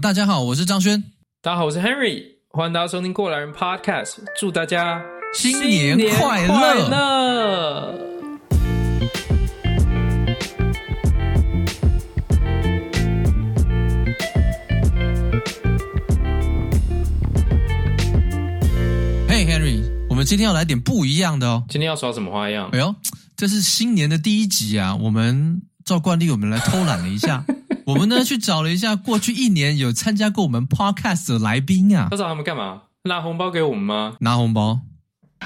大家好，我是张轩。大家好，我是 Henry。欢迎大家收听过来人 Podcast。祝大家新年快乐！嘿、hey，Henry，我们今天要来点不一样的哦。今天要耍什么花样？哎呦，这是新年的第一集啊！我们照惯例，我们来偷懒了一下。我们呢去找了一下过去一年有参加过我们 podcast 的来宾啊，要找他们干嘛？拿红包给我们吗？拿红包？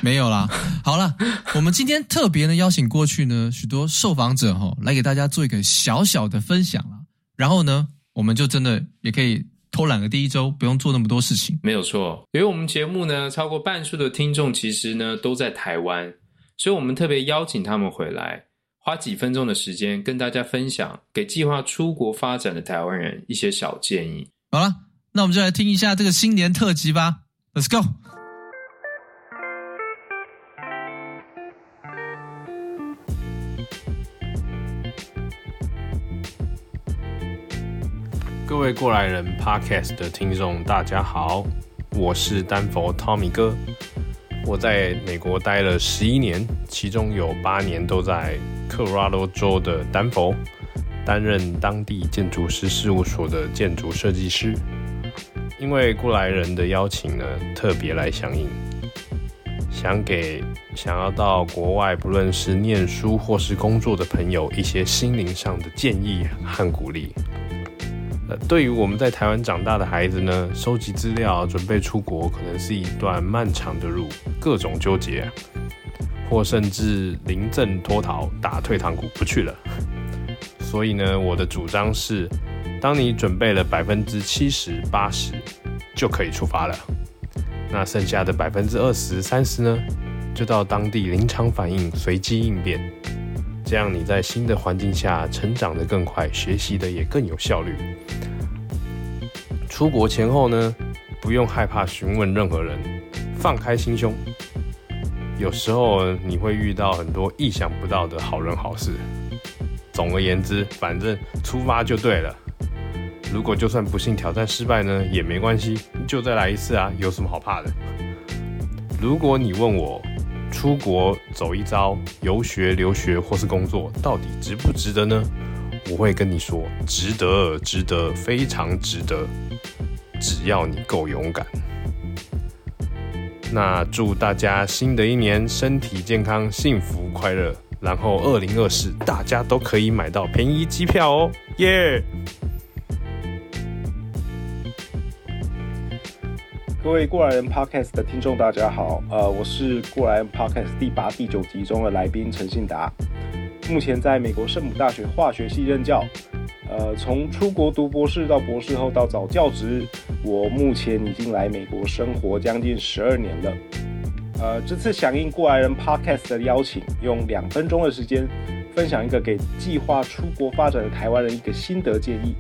没有啦。好了，我们今天特别呢邀请过去呢许多受访者哈，来给大家做一个小小的分享啦。然后呢，我们就真的也可以偷懒个第一周，不用做那么多事情。没有错，因为我们节目呢超过半数的听众其实呢都在台湾，所以我们特别邀请他们回来。花几分钟的时间跟大家分享，给计划出国发展的台湾人一些小建议。好了，那我们就来听一下这个新年特辑吧。Let's go！各位过来人 Podcast 的听众，大家好，我是丹佛 Tommy 哥。我在美国待了十一年，其中有八年都在科罗拉多州的丹佛担任当地建筑师事务所的建筑设计师。因为过来人的邀请呢，特别来响应，想给想要到国外不论是念书或是工作的朋友一些心灵上的建议和鼓励。呃对于我们在台湾长大的孩子呢，收集资料准备出国，可能是一段漫长的路，各种纠结，或甚至临阵脱逃，打退堂鼓不去了。所以呢，我的主张是，当你准备了百分之七十、八十，就可以出发了。那剩下的百分之二十、三十呢，就到当地临场反应，随机应变。这样你在新的环境下成长得更快，学习的也更有效率。出国前后呢，不用害怕询问任何人，放开心胸。有时候你会遇到很多意想不到的好人好事。总而言之，反正出发就对了。如果就算不幸挑战失败呢，也没关系，就再来一次啊，有什么好怕的？如果你问我，出国走一遭，游学、留学或是工作，到底值不值得呢？我会跟你说，值得，值得，非常值得。只要你够勇敢。那祝大家新的一年身体健康、幸福快乐。然后二零二四，大家都可以买到便宜机票哦，耶、各位过来人 Podcast 的听众，大家好，呃，我是过来人 Podcast 第八、第九集中的来宾陈信达，目前在美国圣母大学化学系任教，呃，从出国读博士到博士后到找教职，我目前已经来美国生活将近十二年了，呃，这次响应过来人 Podcast 的邀请，用两分钟的时间分享一个给计划出国发展的台湾人一个心得建议。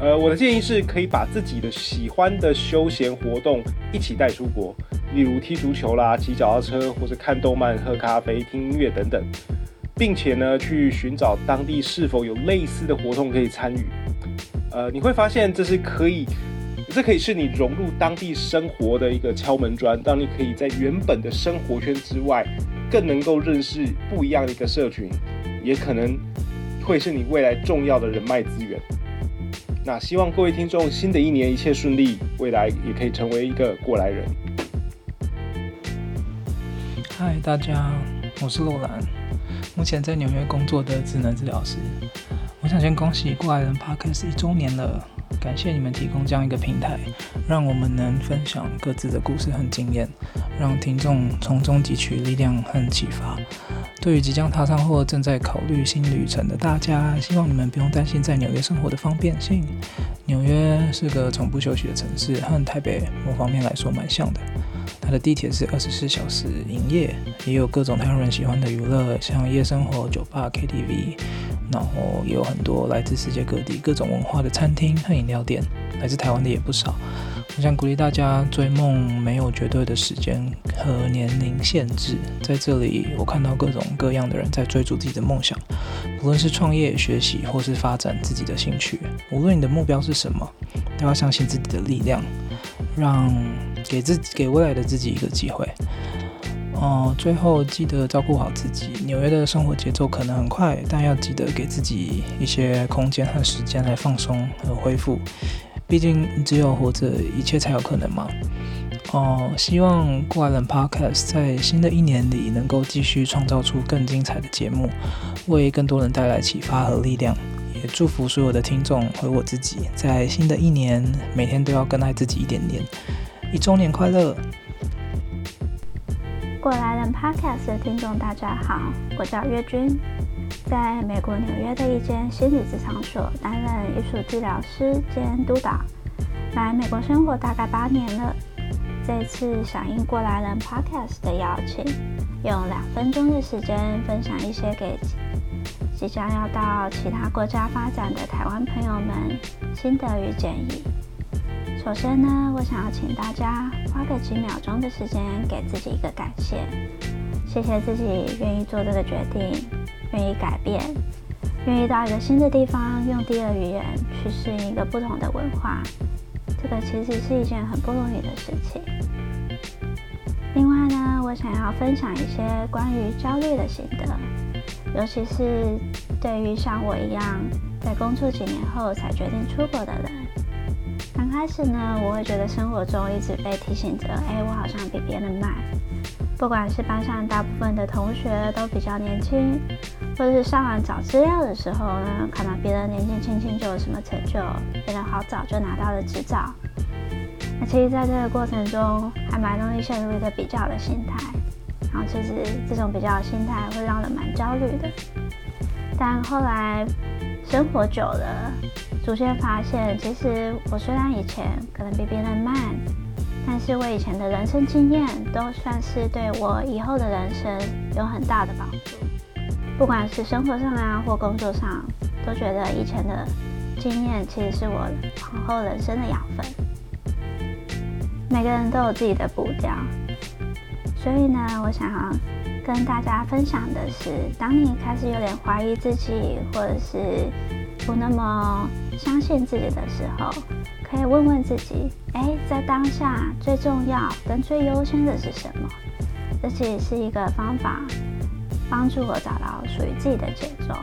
呃，我的建议是可以把自己的喜欢的休闲活动一起带出国，例如踢足球啦、骑脚踏车，或者看动漫、喝咖啡、听音乐等等，并且呢，去寻找当地是否有类似的活动可以参与。呃，你会发现这是可以，这可以是你融入当地生活的一个敲门砖，让你可以在原本的生活圈之外，更能够认识不一样的一个社群，也可能会是你未来重要的人脉资源。那希望各位听众新的一年一切顺利，未来也可以成为一个过来人。嗨，大家，我是洛兰，目前在纽约工作的智能治疗师。我想先恭喜过来人 Podcast 一周年了，感谢你们提供这样一个平台，让我们能分享各自的故事和经验，让听众从中汲取力量和启发。对于即将踏上或正在考虑新旅程的大家，希望你们不用担心在纽约生活的方便性。纽约是个从不休息的城市，和台北某方面来说蛮像的。它的地铁是二十四小时营业，也有各种台湾人喜欢的娱乐，像夜生活、酒吧、KTV，然后也有很多来自世界各地各种文化的餐厅和饮料店，来自台湾的也不少。我想鼓励大家追梦没有绝对的时间和年龄限制，在这里我看到各种各样的人在追逐自己的梦想，不论是创业、学习或是发展自己的兴趣。无论你的目标是什么，都要相信自己的力量，让给自己给未来的自己一个机会。哦，最后记得照顾好自己。纽约的生活节奏可能很快，但要记得给自己一些空间和时间来放松和恢复。毕竟只有活着，一切才有可能嘛。哦，希望过来人 Podcast 在新的一年里能够继续创造出更精彩的节目，为更多人带来启发和力量。也祝福所有的听众和我自己，在新的一年每天都要更爱自己一点点。一周年快乐！过来人 Podcast 的听众，大家好，我叫月君，在美国纽约的一间心理咨商所担任艺术治疗师兼督导，来美国生活大概八年了。这次响应过来人 Podcast 的邀请，用两分钟的时间分享一些给即将要到其他国家发展的台湾朋友们心得与建议。首先呢，我想要请大家花个几秒钟的时间，给自己一个感谢，谢谢自己愿意做这个决定，愿意改变，愿意到一个新的地方，用第二语言去适应一个不同的文化，这个其实是一件很不容易的事情。另外呢，我想要分享一些关于焦虑的心得，尤其是对于像我一样在工作几年后才决定出国的人。刚开始呢，我会觉得生活中一直被提醒着，哎，我好像比别人慢。不管是班上大部分的同学都比较年轻，或者是上网找资料的时候呢，看到别人年纪轻轻就有什么成就，别人好早就拿到了执照。那其实，在这个过程中，还蛮容易陷入一个比较的心态。然后，其实这种比较的心态会让人蛮焦虑的。但后来生活久了，逐渐发现，其实我虽然以前可能比别人慢，但是我以前的人生经验都算是对我以后的人生有很大的帮助。不管是生活上啊，或工作上，都觉得以前的经验其实是我往后人生的养分。每个人都有自己的步调，所以呢，我想要跟大家分享的是，当你开始有点怀疑自己，或者是不那么相信自己的时候，可以问问自己：哎，在当下最重要跟最优先的是什么？这其实是一个方法，帮助我找到属于自己的节奏。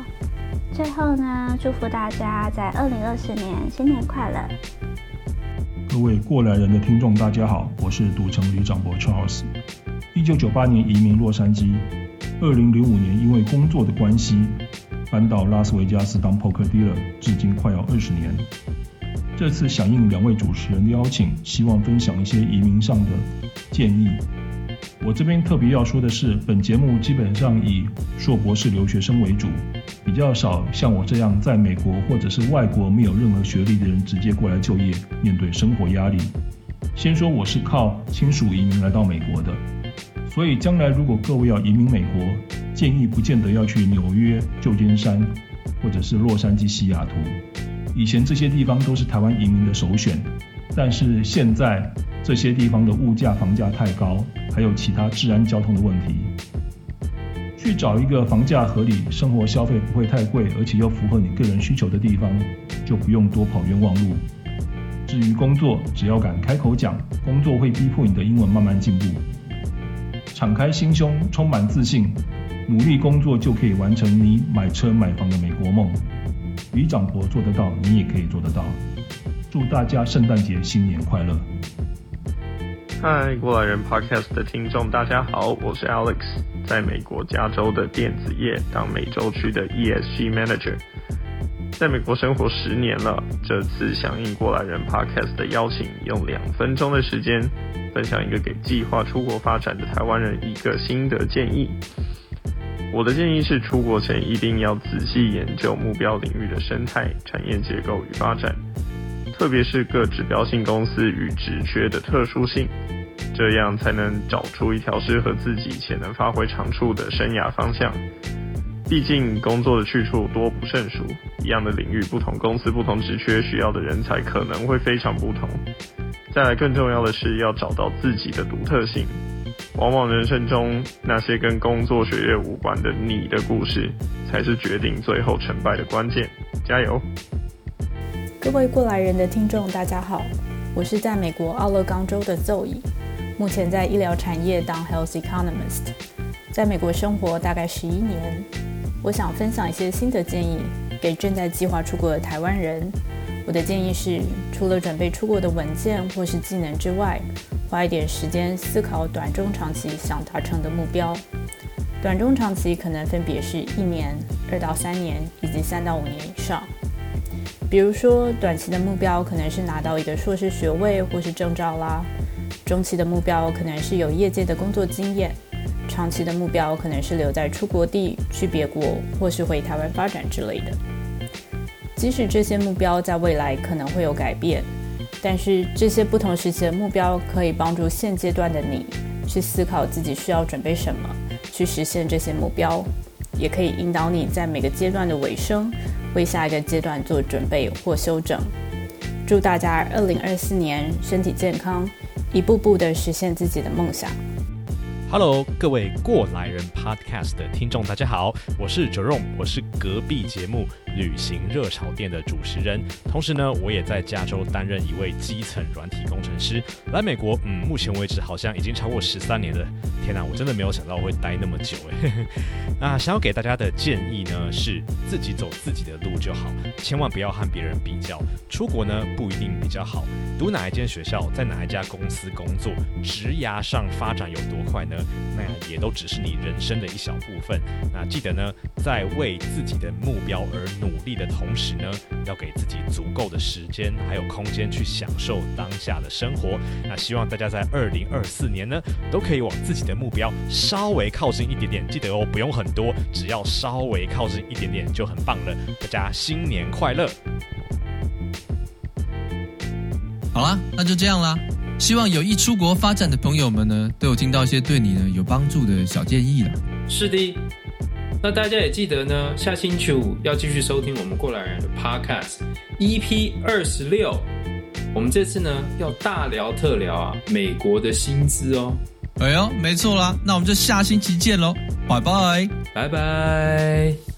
最后呢，祝福大家在二零二四年新年快乐！各位过来人的听众，大家好，我是赌城李长博 Charles。一九九八年移民洛杉矶，二零零五年因为工作的关系。搬到拉斯维加斯当 poker dealer，至今快要二十年。这次响应两位主持人的邀请，希望分享一些移民上的建议。我这边特别要说的是，本节目基本上以硕博士留学生为主，比较少像我这样在美国或者是外国没有任何学历的人直接过来就业，面对生活压力。先说我是靠亲属移民来到美国的。所以，将来如果各位要移民美国，建议不见得要去纽约、旧金山，或者是洛杉矶、西雅图。以前这些地方都是台湾移民的首选，但是现在这些地方的物价、房价太高，还有其他治安、交通的问题。去找一个房价合理、生活消费不会太贵，而且又符合你个人需求的地方，就不用多跑冤枉路。至于工作，只要敢开口讲，工作会逼迫你的英文慢慢进步。敞开心胸，充满自信，努力工作就可以完成你买车买房的美国梦。李长博做得到，你也可以做得到。祝大家圣诞节新年快乐！嗨，过来人 Podcast 的听众，大家好，我是 Alex，在美国加州的电子业当美洲区的 ESG Manager。在美国生活十年了，这次响应过来人 Podcast 的邀请，用两分钟的时间分享一个给计划出国发展的台湾人一个新的建议。我的建议是，出国前一定要仔细研究目标领域的生态、产业结构与发展，特别是各指标性公司与职缺的特殊性，这样才能找出一条适合自己且能发挥长处的生涯方向。毕竟工作的去处多不胜数，一样的领域，不同公司、不同职缺需要的人才可能会非常不同。再来，更重要的是要找到自己的独特性。往往人生中那些跟工作、学业无关的你的故事，才是决定最后成败的关键。加油！各位过来人的听众，大家好，我是在美国奥勒冈州的 Zoe，目前在医疗产业当 Health Economist，在美国生活大概十一年。我想分享一些心得建议给正在计划出国的台湾人。我的建议是，除了准备出国的文件或是技能之外，花一点时间思考短中长期想达成的目标。短中长期可能分别是一年、二到三年以及三到五年以上。比如说，短期的目标可能是拿到一个硕士学位或是证照啦；中期的目标可能是有业界的工作经验；长期的目标可能是留在出国地、去别国或是回台湾发展之类的。即使这些目标在未来可能会有改变，但是这些不同时期的目标可以帮助现阶段的你去思考自己需要准备什么，去实现这些目标，也可以引导你在每个阶段的尾声为下一个阶段做准备或修正。祝大家二零二四年身体健康，一步步的实现自己的梦想。Hello，各位过来人 Podcast 的听众，大家好，我是 Jerome，我是隔壁节目旅行热潮店的主持人，同时呢，我也在加州担任一位基层软体工程师。来美国，嗯，目前为止好像已经超过十三年了。天哪，我真的没有想到我会待那么久哎。那想要给大家的建议呢，是自己走自己的路就好，千万不要和别人比较。出国呢不一定比较好，读哪一间学校，在哪一家公司工作，职涯上发展有多快呢？那也都只是你人生的一小部分。那记得呢，在为自己的目标而努力的同时呢，要给自己足够的时间还有空间去享受当下的生活。那希望大家在二零二四年呢，都可以往自己的目标稍微靠近一点点。记得哦，不用很多，只要稍微靠近一点点就很棒了。大家新年快乐！好啦，那就这样啦。希望有意出国发展的朋友们呢，都有听到一些对你呢有帮助的小建议了。是的，那大家也记得呢，下星期五要继续收听我们过来人的 Podcast EP 二十六。我们这次呢要大聊特聊啊，美国的薪资哦。哎呦，没错啦，那我们就下星期见喽，拜拜，拜拜。